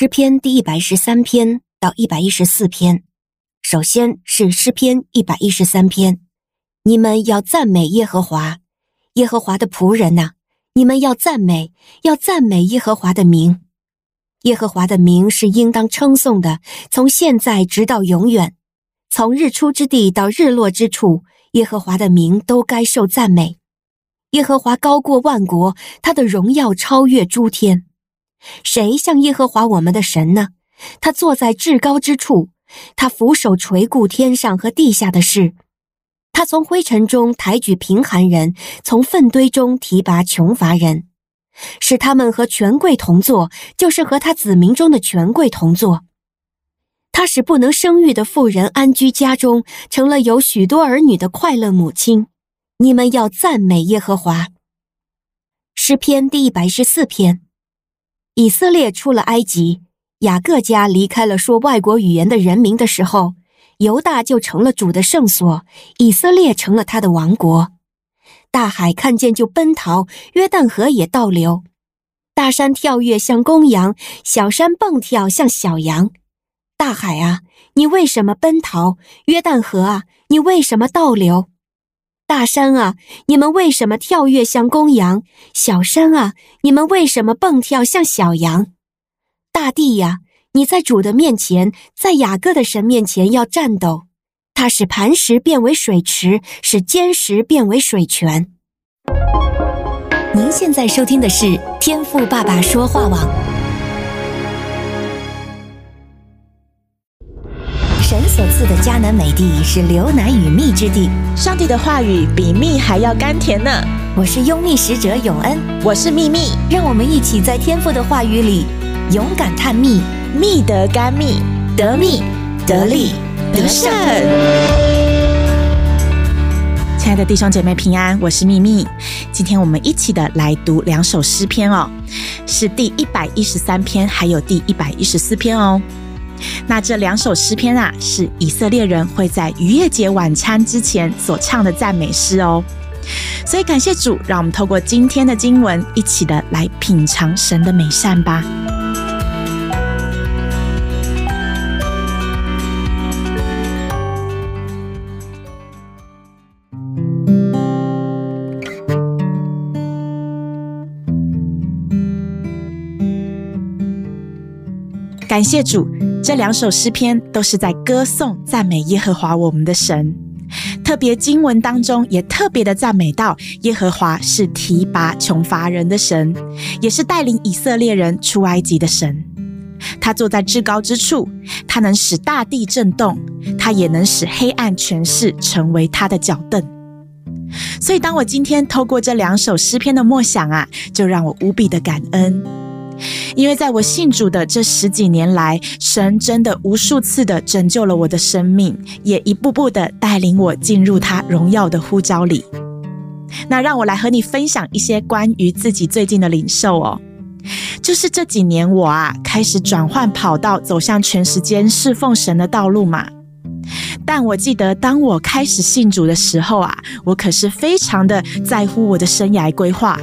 诗篇第一百一十三篇到一百一十四篇。首先是诗篇一百一十三篇，你们要赞美耶和华，耶和华的仆人呐、你们要赞美，要赞美耶和华的名。耶和华的名是应当称颂的，从现在直到永远，从日出之地到日落之处，耶和华的名都该受赞美。耶和华高过万国，他的荣耀超越诸天。谁像耶和华我们的神呢？他坐在至高之处。他俯首垂顾天上和地下的事，他从灰尘中抬举贫寒人，从粪堆中提拔穷乏人，使他们和权贵同坐，就是和他子民中的权贵同坐。他使不能生育的妇人安居家中，成了有许多儿女的快乐母亲。你们要赞美耶和华。诗篇第一百一十四篇，以色列出了埃及。雅各家离开了说外国语言的人民的时候，犹大就成了主的圣所，以色列成了他的王国。大海看见就奔逃，约旦河也倒流。大山跳跃像公羊，小山蹦跳像小羊。大海啊，你为什么奔逃？约旦河啊，你为什么倒流？大山啊，你们为什么跳跃像公羊？小山啊，你们为什么蹦跳像小羊？大地呀，你在主的面前，在雅各的神面前要战斗。他使磐石变为水池，使坚石变为水泉。您现在收听的是天赋爸爸说话网。所赐的迦南美地是流奶与蜜之地，上帝的话语比蜜还要甘甜呢。我是拥蜜使者永恩，我是蜜蜜，让我们一起在天父的话语里。勇敢探秘，蜜得甘蜜，得蜜得利得胜。亲爱的弟兄姐妹平安，我是蜜蜜。今天我们一起的来读两首诗篇哦，是第一百一十三篇，还有第一百一十四篇哦。那这两首诗篇啊，是以色列人会在逾越节晚餐之前所唱的赞美诗哦。所以感谢主，让我们透过今天的经文，一起的来品尝神的美善吧。感谢主，这两首诗篇都是在歌颂、赞美耶和华我们的神。特别经文当中也特别的赞美到耶和华是提拔穷乏人的神，也是带领以色列人出埃及的神。他坐在至高之处，他能使大地震动，他也能使黑暗权势成为他的脚凳。所以，当我今天透过这两首诗篇的默想啊，就让我无比的感恩。因为在我信主的这十几年来，神真的无数次的拯救了我的生命，也一步步的带领我进入他荣耀的呼召里。那让我来和你分享一些关于自己最近的领受哦，就是这几年我啊开始转换跑道，走向全时间侍奉神的道路嘛。但我记得当我开始信主的时候啊，我可是非常的在乎我的生涯规划。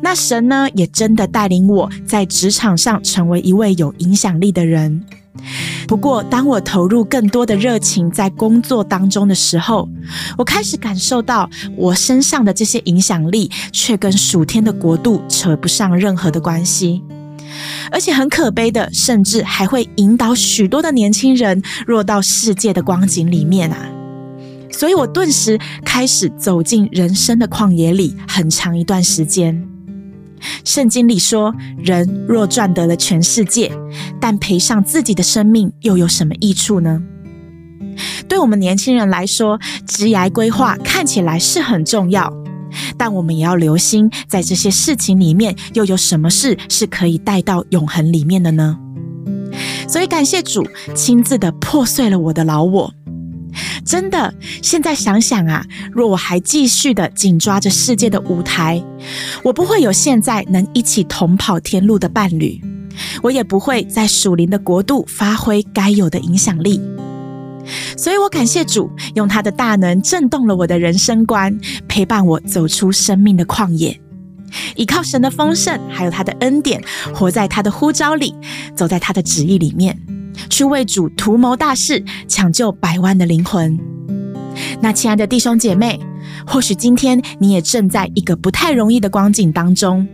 那神呢，也真的带领我在职场上成为一位有影响力的人。不过，当我投入更多的热情在工作当中的时候，我开始感受到我身上的这些影响力，却跟属天的国度扯不上任何的关系，而且很可悲的，甚至还会引导许多的年轻人落到世界的光景里面啊！所以我顿时开始走进人生的旷野里，很长一段时间。圣经里说：“人若赚得了全世界，但赔上自己的生命，又有什么益处呢？”对我们年轻人来说，职业规划看起来是很重要，但我们也要留心，在这些事情里面，又有什么事是可以带到永恒里面的呢？所以感谢主，亲自的破碎了我的老我。真的，现在想想啊，若我还继续的紧抓着世界的舞台，我不会有现在能一起同跑天路的伴侣，我也不会在属灵的国度发挥该有的影响力。所以我感谢主，用他的大能震动了我的人生观，陪伴我走出生命的旷野。依靠神的丰盛，还有他的恩典，活在他的呼召里，走在他的旨意里面，去为主图谋大事，抢救百万的灵魂。那亲爱的弟兄姐妹，或许今天你也正在一个不太容易的光景当中。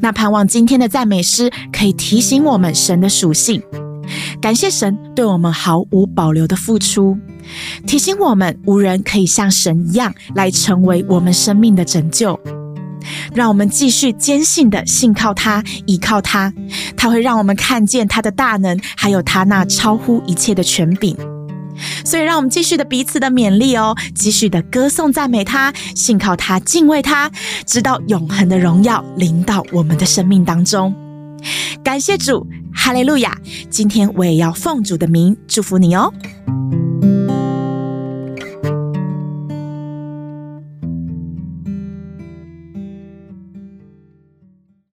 那盼望今天的赞美诗可以提醒我们神的属性，感谢神对我们毫无保留的付出，提醒我们无人可以像神一样来成为我们生命的拯救。让我们继续坚信的信靠他，依靠他，他会让我们看见他的大能，还有他那超乎一切的权柄。所以，让我们继续的彼此的勉励哦，继续的歌颂赞美他，信靠他，敬畏他，直到永恒的荣耀临到我们的生命当中。感谢主，哈利路亚！今天我也要奉主的名祝福你哦。